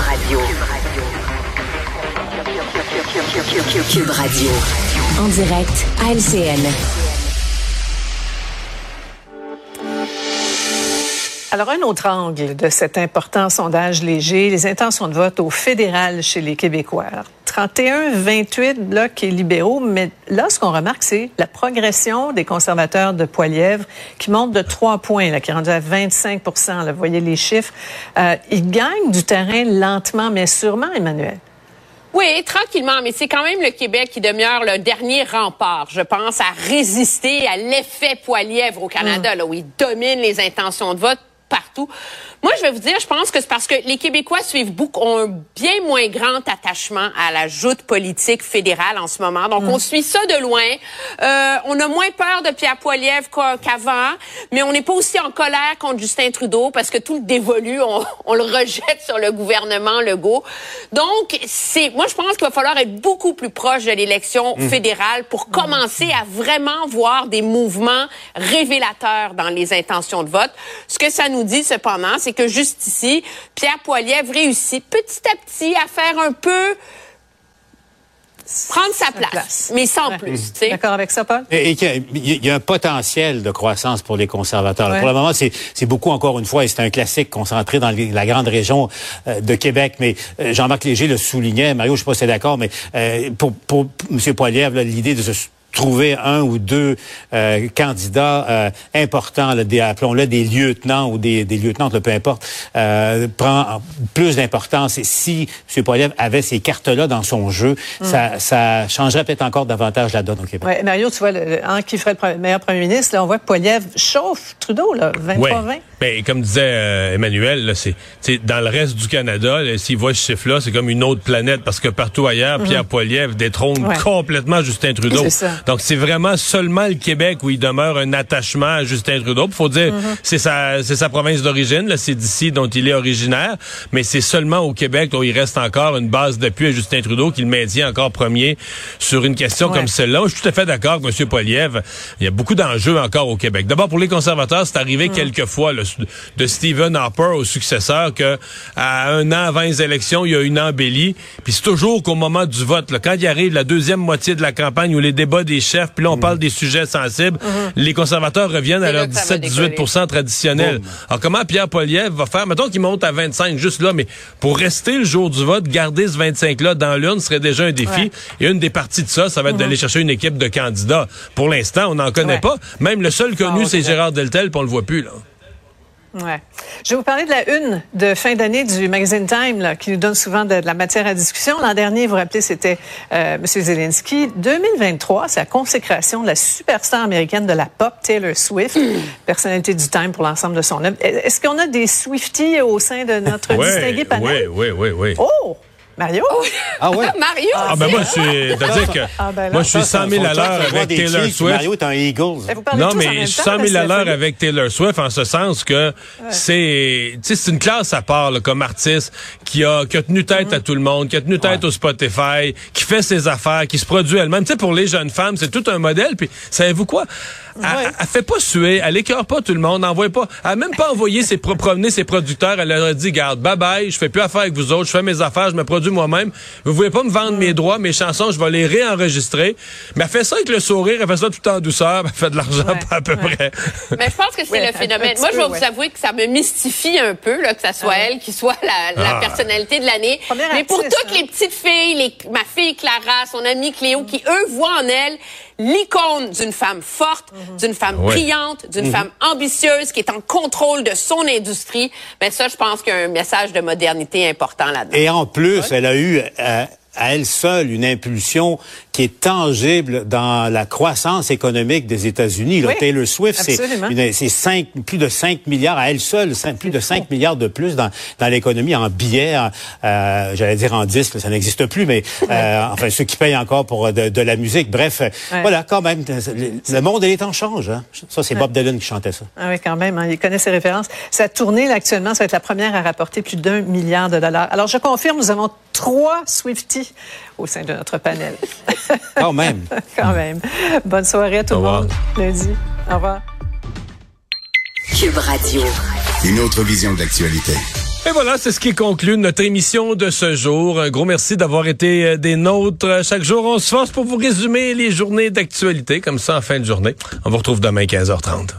Radio. Cube Radio. En direct à LCN. Alors, un autre angle de cet important sondage léger, les intentions de vote au fédéral chez les Québécois. 31-28 blocs et libéraux, mais là, ce qu'on remarque, c'est la progression des conservateurs de Poilièvre qui monte de 3 points, là, qui est rendu à 25% Vous voyez les chiffres. Euh, ils gagnent du terrain lentement, mais sûrement, Emmanuel. Oui, tranquillement, mais c'est quand même le Québec qui demeure le dernier rempart, je pense, à résister à l'effet Poilièvre au Canada, hum. là, où il domine les intentions de vote partout. Moi, je vais vous dire, je pense que c'est parce que les Québécois suivent beaucoup, ont un bien moins grand attachement à la joute politique fédérale en ce moment. Donc, on mm. suit ça de loin. Euh, on a moins peur de Pierre Poilievre qu'avant, mais on n'est pas aussi en colère contre Justin Trudeau parce que tout le dévolu, on, on le rejette sur le gouvernement Legault. Donc, c'est, moi, je pense qu'il va falloir être beaucoup plus proche de l'élection mm. fédérale pour mm. commencer à vraiment voir des mouvements révélateurs dans les intentions de vote. Ce que ça nous dit, cependant, c'est que juste ici, Pierre Poilievre réussit petit à petit à faire un peu prendre sa place, mais sans plus. D'accord avec ça, Paul? Et, il, y a, un potentiel de croissance pour les conservateurs. Pour le moment, c'est beaucoup, encore une fois, et c'est un classique concentré dans la grande région euh, de Québec. Mais euh, Jean-Marc Léger le soulignait, Mario, je ne sais pas si c'est d'accord, mais euh, pour, pour M. Poilievre, l'idée de se trouver un ou deux euh, candidats euh, importants, là, des, appelons-le des lieutenants ou des, des lieutenants, peu importe, euh, prend plus d'importance. Et si M. Poilievre avait ces cartes-là dans son jeu, hmm. ça, ça changerait peut-être encore davantage la donne au Québec. Ouais, Mario, tu vois, le, hein, qui ferait le meilleur premier ministre, là, on voit que Poilievre chauffe Trudeau, là, 23-20. Ben, comme disait euh, Emmanuel, c'est dans le reste du Canada, s'il voit ce chiffre-là, c'est comme une autre planète parce que partout ailleurs, mhm. Pierre Poilievre détrône complètement Justin Trudeau. Donc c'est vraiment seulement le Québec où il demeure un attachement à Justin Trudeau. Il faut dire, c'est sa c'est sa province d'origine, c'est d'ici dont il est originaire, mais c'est seulement au Québec où il reste encore une base d'appui à Justin Trudeau qu'il maintient encore premier sur une question comme celle-là. Je suis tout à fait d'accord avec M. Poilievre. Il y a beaucoup d'enjeux encore au Québec. D'abord pour les conservateurs, c'est arrivé mhm. quelques fois. Là, de Stephen Harper au successeur que à un an avant les élections, il y a une embellie. Puis c'est toujours qu'au moment du vote, là, quand il arrive la deuxième moitié de la campagne ou les débats des chefs, puis là on mm. parle des sujets sensibles, mm-hmm. les conservateurs reviennent à leur 17-18% traditionnel. Alors comment Pierre Poliev va faire? Mettons qu'il monte à 25 juste là, mais pour rester le jour du vote, garder ce 25-là dans l'urne serait déjà un défi. Et une des parties de ça, ça va être d'aller mm-hmm. chercher une équipe de candidats. Pour l'instant, on n'en connaît pas. Même le seul connu, c'est Gérard Deltel, puis on le voit plus. là. Ouais. Je vais vous parler de la une de fin d'année du magazine Time, là, qui nous donne souvent de, la matière à discussion. L'an dernier, vous vous rappelez, c'était euh, M. Zelensky. 2023, c'est la consécration de la superstar américaine de la pop, Taylor Swift, personnalité du Time pour l'ensemble de son œuvre. Est-ce qu'on a des Swifties au sein de notre distingué panel? Oui, oui, oui, oui. Oh! Mario? Ah ouais? Mario? Ah, ben moi, je suis, que, ah, ben moi, je suis 100 000 à l'heure avec Taylor Swift. Mario est un Eagles. Non, mais je suis 100 000 à l'heure avec Taylor Swift en ce sens que c'est, tu sais, c'est une classe à part, là, comme artiste, qui a, qui a tenu tête à mm-hmm. tout le monde, qui a tenu tête au Spotify, qui fait ses affaires, qui se produit elle-même. Tu sais, pour les jeunes femmes, c'est tout un modèle. Puis, savez-vous quoi? Elle, fait pas suer, elle écœure pas tout le monde, envoie pas, elle a même pas envoyé ses promener ses producteurs, elle leur a dit garde, bye bye, je fais plus affaire avec vous autres, je fais mes affaires, je me produis moi-même. Vous voulez pas me vendre mes droits, mes chansons, je vais les réenregistrer. Mais elle fait ça avec le sourire, elle fait ça tout en douceur, elle fait de l'argent à peu près. Mais je pense que c'est le phénomène. Moi, je vais vous avouer que ça me mystifie un peu là que ça soit ah elle qui soit la, la ah. personnalité de l'année. Mais pour toutes hein. les petites filles, les, ma fille Clara, son amie Cléo, qui eux voient en elle l'icône d'une femme forte, mhm. d'une femme brillante, d'une mhm. femme ambitieuse qui est en contrôle de son industrie. Mais ça, je pense qu'il y a un message de modernité important là-dedans. Et en plus, elle a eu euh, à elle seule une impulsion qui est tangible dans la croissance économique des États-Unis. Oui, Taylor Swift, c'est cinq, plus de 5 milliards à elle seule, plus de 5 milliards de plus dans, dans l'économie en billets, euh, j'allais dire en disques, ça n'existe plus, mais euh, enfin ceux qui payent encore pour de, de la musique. Bref, voilà, quand même, le monde est en change. Hein. Ça, c'est Bob Dylan qui chantait ça. Ah oui, quand même, hein, il connaît ses références. Sa tournée, là, actuellement, ça va être la première à rapporter plus d'un milliard de dollars. Alors, je confirme, nous avons trois Swifties au sein de notre panel. Quand même. Quand même. Bonne soirée à tout le monde. Lundi. Au revoir. Cube Radio. Une autre vision de l'actualité. Et voilà, c'est ce qui conclut notre émission de ce jour. Un gros merci d'avoir été euh, des nôtres. Chaque jour, on se force pour vous résumer les journées d'actualité, comme ça en fin de journée. On vous retrouve demain 15h30.